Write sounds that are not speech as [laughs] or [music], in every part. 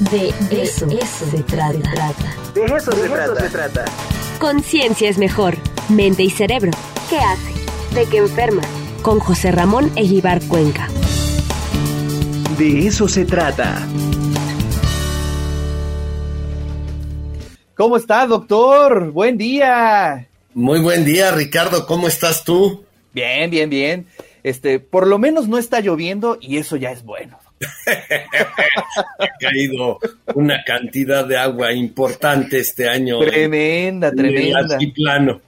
De eso, se, trata. De eso, se, trata. se trata. Conciencia es mejor. Mente y cerebro. ¿Qué hace? ¿De qué enferma? Con José Ramón Eguibar Cuenca. De eso se trata. ¿Cómo está, doctor? Buen día. Muy buen día, Ricardo. ¿Cómo estás tú? Bien, bien, bien. Este, por lo menos no está lloviendo y eso ya es bueno. Ha caído una cantidad de agua importante este año. Tremenda, tremenda. En el altiplano.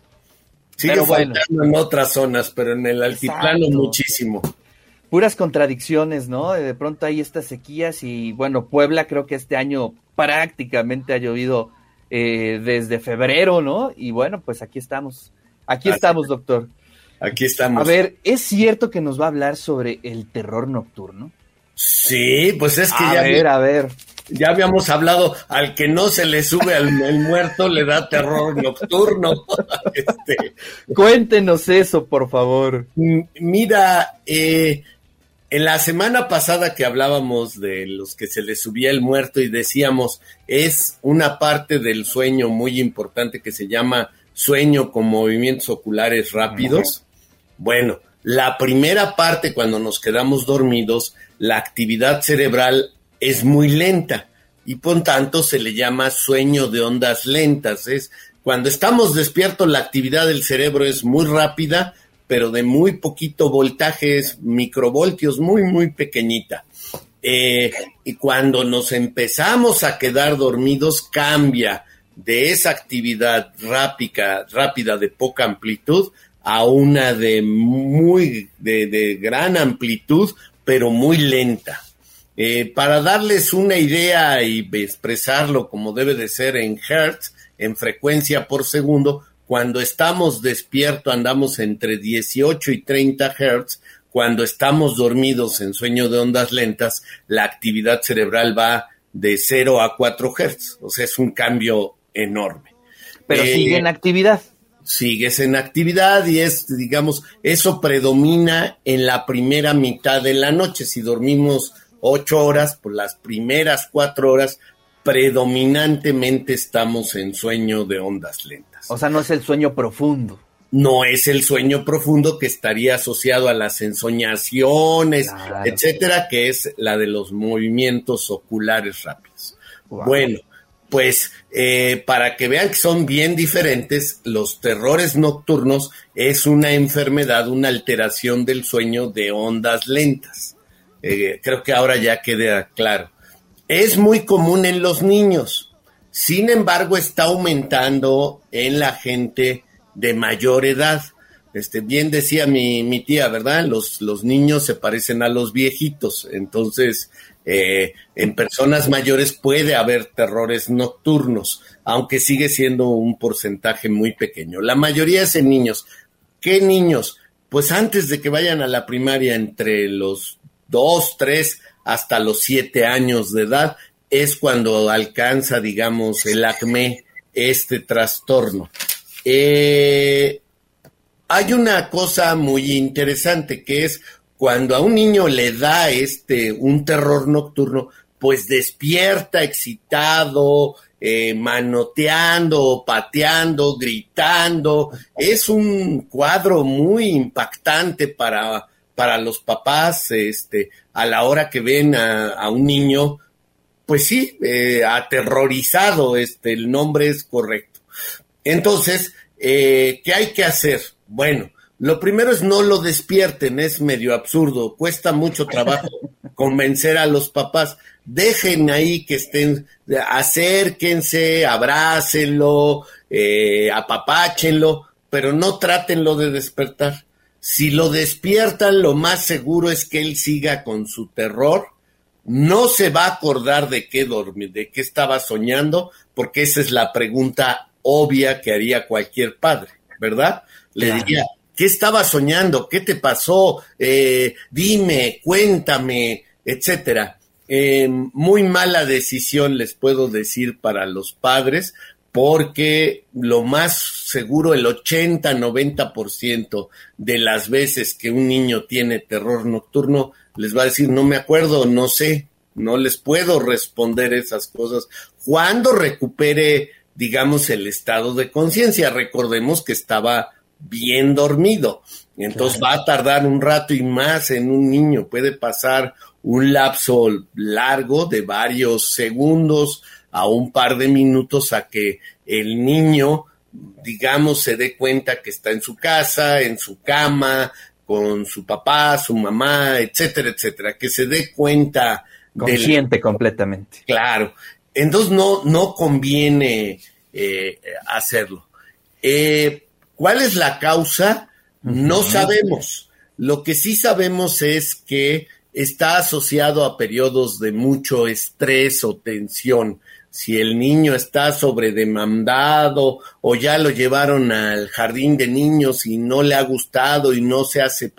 Sigue faltando en otras zonas, pero en el altiplano muchísimo. Puras contradicciones, ¿no? De pronto hay estas sequías y bueno, Puebla creo que este año prácticamente ha llovido eh, desde febrero, ¿no? Y bueno, pues aquí estamos. Aquí estamos, doctor. Aquí estamos. A ver, ¿es cierto que nos va a hablar sobre el terror nocturno? Sí, pues es que a ya. ver, a ver. Ya habíamos hablado, al que no se le sube al muerto le da terror nocturno. [laughs] este, Cuéntenos eso, por favor. Mira, eh, en la semana pasada que hablábamos de los que se les subía el muerto y decíamos, es una parte del sueño muy importante que se llama sueño con movimientos oculares rápidos. Bueno, la primera parte cuando nos quedamos dormidos, la actividad cerebral es muy lenta y por tanto se le llama sueño de ondas lentas. Es cuando estamos despiertos la actividad del cerebro es muy rápida, pero de muy poquito voltaje, es microvoltios, muy, muy pequeñita. Eh, y cuando nos empezamos a quedar dormidos, cambia de esa actividad rápida, rápida de poca amplitud a una de muy, de, de gran amplitud, pero muy lenta. Eh, para darles una idea y expresarlo como debe de ser en hertz, en frecuencia por segundo, cuando estamos despiertos andamos entre 18 y 30 hertz. Cuando estamos dormidos en sueño de ondas lentas, la actividad cerebral va de 0 a 4 hertz. O sea, es un cambio enorme. Pero eh, sigue en actividad. Sigues en actividad y es, digamos, eso predomina en la primera mitad de la noche. Si dormimos ocho horas, por las primeras cuatro horas predominantemente estamos en sueño de ondas lentas. O sea, no es el sueño profundo. No es el sueño profundo que estaría asociado a las ensoñaciones, etcétera, que es la de los movimientos oculares rápidos. Bueno, pues eh, para que vean que son bien diferentes, los terrores nocturnos es una enfermedad, una alteración del sueño de ondas lentas. Eh, creo que ahora ya queda claro es muy común en los niños. Sin embargo, está aumentando en la gente de mayor edad. Este, bien decía mi, mi tía, ¿verdad? Los, los niños se parecen a los viejitos. Entonces, eh, en personas mayores puede haber terrores nocturnos, aunque sigue siendo un porcentaje muy pequeño. La mayoría es en niños. ¿Qué niños? Pues antes de que vayan a la primaria, entre los dos, tres hasta los siete años de edad, es cuando alcanza, digamos, el acné, este trastorno. Eh, hay una cosa muy interesante que es cuando a un niño le da este un terror nocturno, pues despierta excitado, eh, manoteando, pateando, gritando. Es un cuadro muy impactante para para los papás, este, a la hora que ven a, un niño, pues sí, eh, aterrorizado, este, el nombre es correcto. Entonces, eh, ¿qué hay que hacer? Bueno, lo primero es no lo despierten, es medio absurdo, cuesta mucho trabajo [laughs] convencer a los papás. Dejen ahí que estén, acérquense, abrácenlo, eh, apapáchenlo, pero no trátenlo de despertar. Si lo despiertan, lo más seguro es que él siga con su terror. No se va a acordar de qué dormir, de qué estaba soñando, porque esa es la pregunta obvia que haría cualquier padre, ¿verdad? Le diría, ¿qué estaba soñando? ¿Qué te pasó? Eh, dime, cuéntame, etcétera. Eh, muy mala decisión les puedo decir para los padres, porque lo más seguro, el 80-90% de las veces que un niño tiene terror nocturno, les va a decir, no me acuerdo, no sé, no les puedo responder esas cosas. Cuando recupere, digamos, el estado de conciencia, recordemos que estaba bien dormido. Entonces va a tardar un rato y más en un niño. Puede pasar un lapso largo de varios segundos a un par de minutos a que el niño, digamos, se dé cuenta que está en su casa, en su cama, con su papá, su mamá, etcétera, etcétera, que se dé cuenta. Consciente completamente. Claro. Entonces no, no conviene eh, hacerlo. Eh, ¿Cuál es la causa? No sabemos. Lo que sí sabemos es que está asociado a periodos de mucho estrés o tensión. Si el niño está sobredemandado o ya lo llevaron al jardín de niños y no le ha gustado y no se hace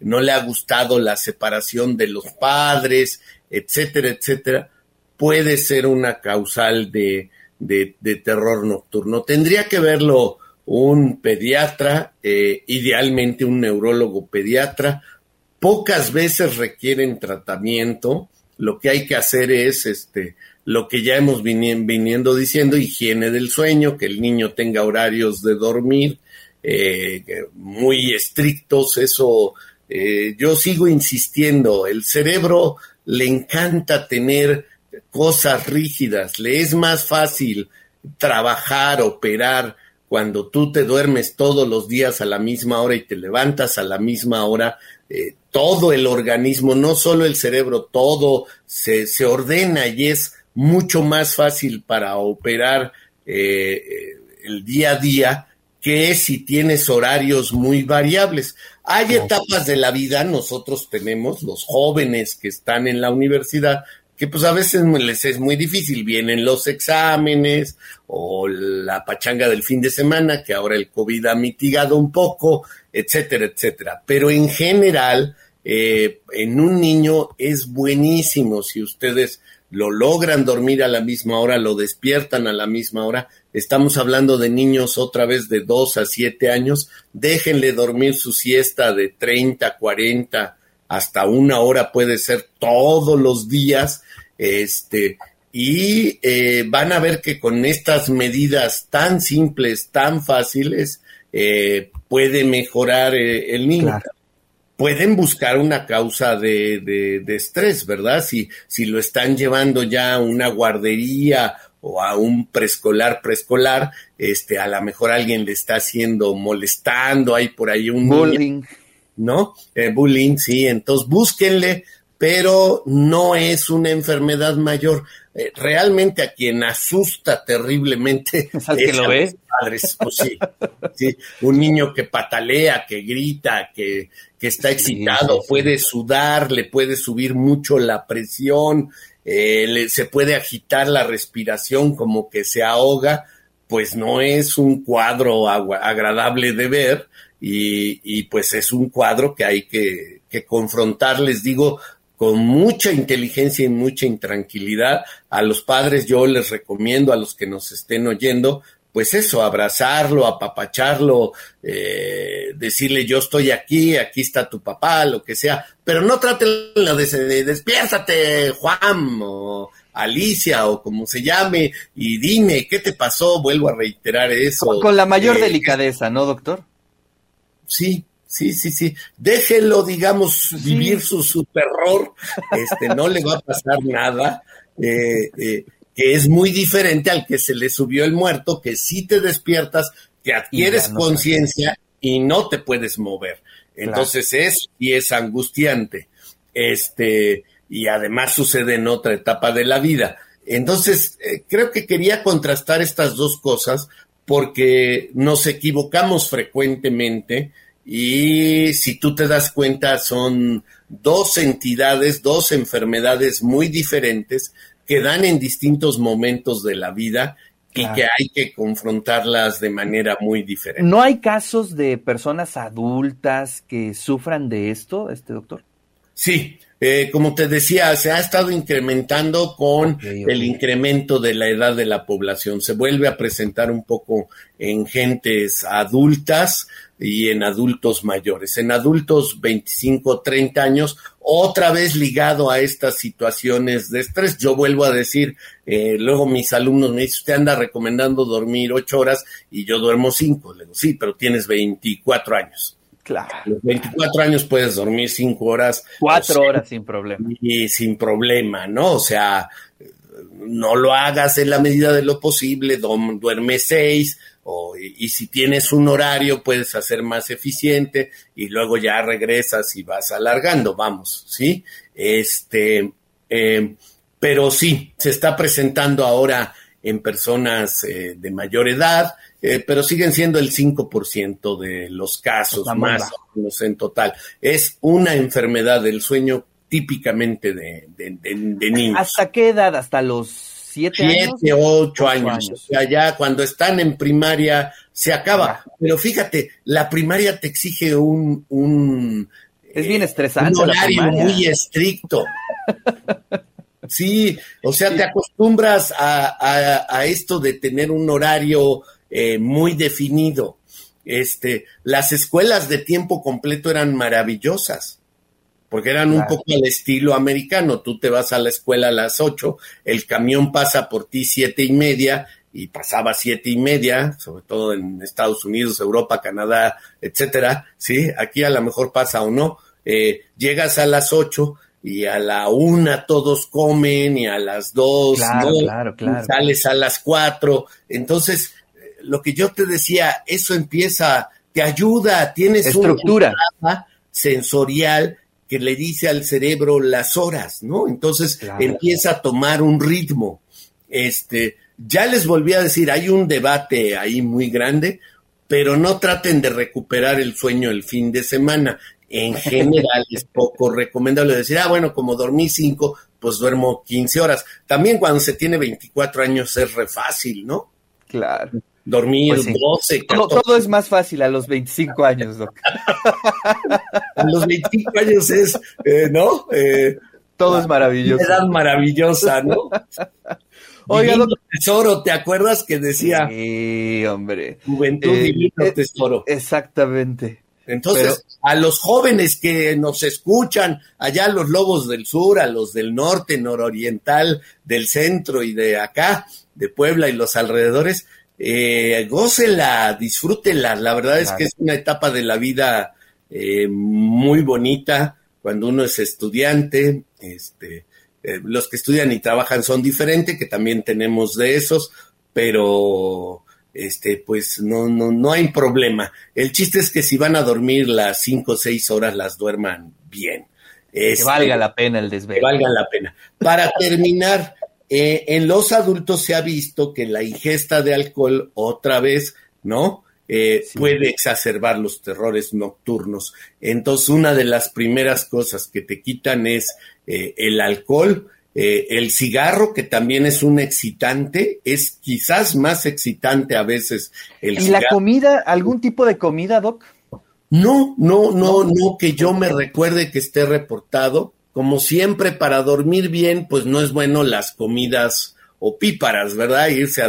no le ha gustado la separación de los padres, etcétera, etcétera, puede ser una causal de, de, de terror nocturno. Tendría que verlo un pediatra, eh, idealmente un neurólogo pediatra. Pocas veces requieren tratamiento. Lo que hay que hacer es este, lo que ya hemos viniendo diciendo, higiene del sueño, que el niño tenga horarios de dormir eh, muy estrictos. Eso eh, yo sigo insistiendo. El cerebro le encanta tener cosas rígidas. Le es más fácil trabajar, operar cuando tú te duermes todos los días a la misma hora y te levantas a la misma hora, eh, todo el organismo, no solo el cerebro, todo se, se, ordena y es mucho más fácil para operar eh, eh, el día a día que si tienes horarios muy variables. Hay etapas de la vida, nosotros tenemos, los jóvenes que están en la universidad, que pues a veces les es muy difícil. Vienen los exámenes o la pachanga del fin de semana, que ahora el COVID ha mitigado un poco, etcétera, etcétera. Pero en general, eh, en un niño es buenísimo si ustedes lo logran dormir a la misma hora, lo despiertan a la misma hora. Estamos hablando de niños otra vez de 2 a 7 años. Déjenle dormir su siesta de 30, 40, hasta una hora puede ser todos los días este, y eh, van a ver que con estas medidas tan simples, tan fáciles, eh, puede mejorar eh, el niño. Pueden buscar una causa de, de, estrés, ¿verdad? Si, si lo están llevando ya a una guardería o a un preescolar, preescolar, este, a lo mejor alguien le está haciendo molestando, hay por ahí un bullying, ¿no? bullying, sí, entonces búsquenle pero no es una enfermedad mayor. Eh, realmente a quien asusta terriblemente [laughs] es, que lo ve? padres, pues sí, un niño que patalea, que grita, que, que está excitado, puede sudar, le puede subir mucho la presión, eh, se puede agitar la respiración como que se ahoga, pues no es un cuadro agradable de ver y, y, pues es un cuadro que hay que, que confrontar, les digo, con mucha inteligencia y mucha intranquilidad. A los padres yo les recomiendo, a los que nos estén oyendo, pues eso, abrazarlo, apapacharlo, eh, decirle yo estoy aquí, aquí está tu papá, lo que sea, pero no traten de, despiértate, Juan, o Alicia, o como se llame, y dime, ¿qué te pasó? Vuelvo a reiterar eso. Con, la mayor eh, delicadeza, ¿no, doctor? Sí, Sí, sí, sí. Déjelo, digamos, vivir su, su, terror. Este, no le va a pasar nada. Eh, eh, que es muy diferente al que se le subió el muerto, que si te despiertas, que adquieres conciencia y no te puedes mover. Entonces es y es angustiante. Este, y además sucede en otra etapa de la vida. Entonces, eh, creo que quería contrastar estas dos cosas porque nos equivocamos frecuentemente y si tú te das cuenta son dos entidades, dos enfermedades muy diferentes que dan en distintos momentos de la vida y que hay que confrontarlas de manera muy diferente. ¿No hay casos de personas adultas que sufran de esto, este doctor? Sí, eh, como te decía, se ha estado incrementando con el incremento de la edad de la población. Se vuelve a presentar un poco en gentes adultas y en adultos mayores. En adultos 25, 30 años, otra vez ligado a estas situaciones de estrés. Yo vuelvo a decir, eh, luego mis alumnos me dicen, usted anda recomendando dormir ocho horas y yo duermo cinco. Le digo, sí, pero tienes 24 años. Claro. los 24 años puedes dormir 5 horas. 4 horas sin problema. Y sin problema, ¿no? O sea, no lo hagas en la medida de lo posible, duerme 6, o, y, si tienes un horario puedes hacer más eficiente y luego ya regresas y vas alargando, vamos, ¿sí? Este, eh, pero sí, se está presentando ahora en personas eh, de mayor edad, eh, pero siguen siendo el 5% de los casos más o menos en total. Es una enfermedad del sueño típicamente de, niños. ¿Hasta qué edad? ¿Hasta los 7 años? 7, 8 años. O sea, ya cuando están en primaria se acaba. Pero fíjate, la primaria te exige un... un es bien estresante. Un horario muy estricto. [laughs] Sí, o sea, te acostumbras a, esto de tener un horario eh, muy definido. Este, las escuelas de tiempo completo eran maravillosas, porque eran un poco al estilo americano. Tú te vas a la escuela a las ocho, el camión pasa por ti siete y media y pasaba siete y media, sobre todo en Estados Unidos, Europa, Canadá, etcétera. Sí, aquí a lo mejor pasa o no. Eh, llegas a las ocho y a la una todos comen y a las dos claro, sales a las cuatro. Entonces, lo que yo te decía, eso empieza, te ayuda, tienes estructura una sensorial que le dice al cerebro las horas, ¿no? Entonces empieza a tomar un ritmo. Este, ya les volví a decir, hay un debate ahí muy grande, pero no traten de recuperar el sueño el fin de semana en general es poco recomendable decir, ah, bueno, como dormí cinco, pues duermo 15 horas. También cuando se tiene 24 años es re fácil, ¿no? Claro. Dormir 12, pues todo, es más fácil a los 25 años, Doc. a los 25 años es, eh, ¿no? Eh, todo es maravilloso. Edad maravillosa, ¿no? [laughs] Oiga, tesoro, ¿te acuerdas que decía? Sí, hombre. Juventud eh, divino tesoro. Exactamente. Entonces, a los jóvenes que nos escuchan, allá los lobos del sur, a los del norte, nororiental, del centro y de acá, de Puebla y los alrededores, eh, gócela, disfrútela. La verdad es que es una etapa de la vida eh, muy bonita cuando uno es estudiante. Este, eh, los que estudian y trabajan son diferentes, que también tenemos de esos, pero este, pues no, no, no hay problema. El chiste es que si van a dormir las cinco o seis horas, las duerman bien. que este, valga la pena el desvelo. Que valga la pena. Para terminar, eh, en los adultos se ha visto que la ingesta de alcohol, otra vez, ¿no? Eh, puede exacerbar los terrores nocturnos. Entonces, una de las primeras cosas que te quitan es eh, el alcohol, eh, el cigarro, que también es un excitante, es quizás más excitante a veces el ¿Y la comida, algún tipo de comida, Doc? No, no, no, no, que yo me recuerde que esté reportado. Como siempre, para dormir bien, pues no es bueno las comidas opíparas, ¿verdad? Irse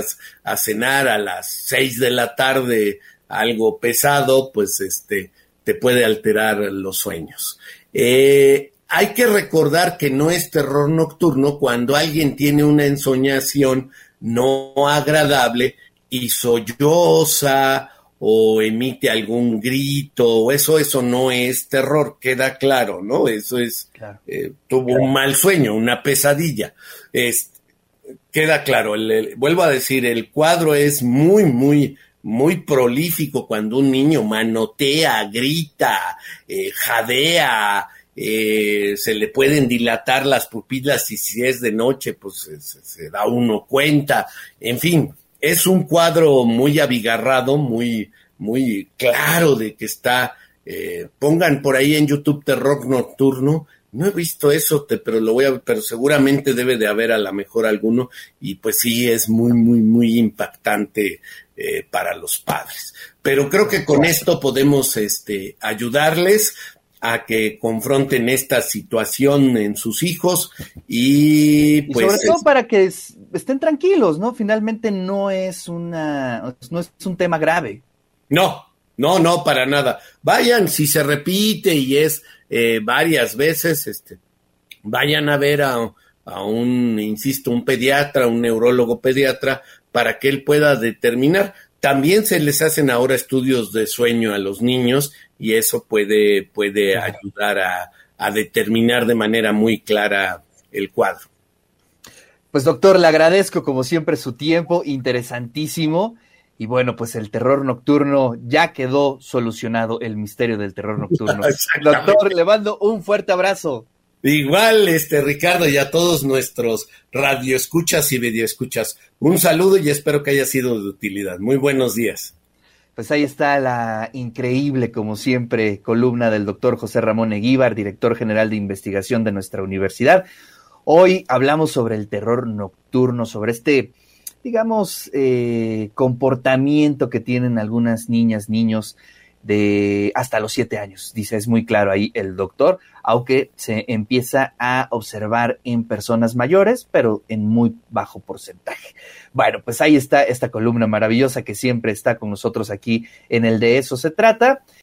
a, cenar a las seis de la tarde algo pesado, pues este, te puede alterar los sueños. Eh, hay que recordar que no es terror nocturno cuando alguien tiene una ensoñación no agradable y solloza o emite algún grito, eso, eso no es terror, queda claro, ¿no? Eso es, eh, tuvo un mal sueño, una pesadilla. Es, queda claro, vuelvo a decir, el cuadro es muy, muy, muy prolífico cuando un niño manotea, grita, eh, jadea, eh, se le pueden dilatar las pupilas y si es de noche, pues se, da uno cuenta. En fin, es un cuadro muy abigarrado, muy, muy claro de que está. Eh, pongan por ahí en YouTube Terror Nocturno. No he visto eso, pero lo voy a, pero seguramente debe de haber a lo mejor alguno y pues sí es muy, muy, muy impactante eh, para los padres. Pero creo que con esto podemos este, ayudarles a que confronten esta situación en sus hijos y pues... sobre todo para que estén tranquilos, ¿no? Finalmente no es una, no es un tema grave. No, no, no, para nada. Vayan, si se repite y es eh, varias veces, este, vayan a ver a, a un, insisto, un pediatra, un neurólogo pediatra, para que él pueda determinar. También se les hacen ahora estudios de sueño a los niños y eso puede, puede ayudar a, a determinar de manera muy clara el cuadro. Pues doctor, le agradezco como siempre su tiempo, interesantísimo. Y bueno, pues el terror nocturno ya quedó solucionado, el misterio del terror nocturno. [laughs] Doctor, le mando un fuerte abrazo. Igual, este Ricardo, y a todos nuestros radioescuchas y videoescuchas, un saludo y espero que haya sido de utilidad. Muy buenos días. Pues ahí está la increíble, como siempre, columna del doctor José Ramón Eguíbar, director general de investigación de nuestra universidad. Hoy hablamos sobre el terror nocturno, sobre este, digamos, eh, comportamiento que tienen algunas niñas, niños de hasta los siete años. Dice, es muy claro ahí el doctor, aunque se empieza a observar en personas mayores, pero en muy bajo porcentaje. Bueno, pues ahí está esta columna maravillosa que siempre está con nosotros aquí en el de eso se trata.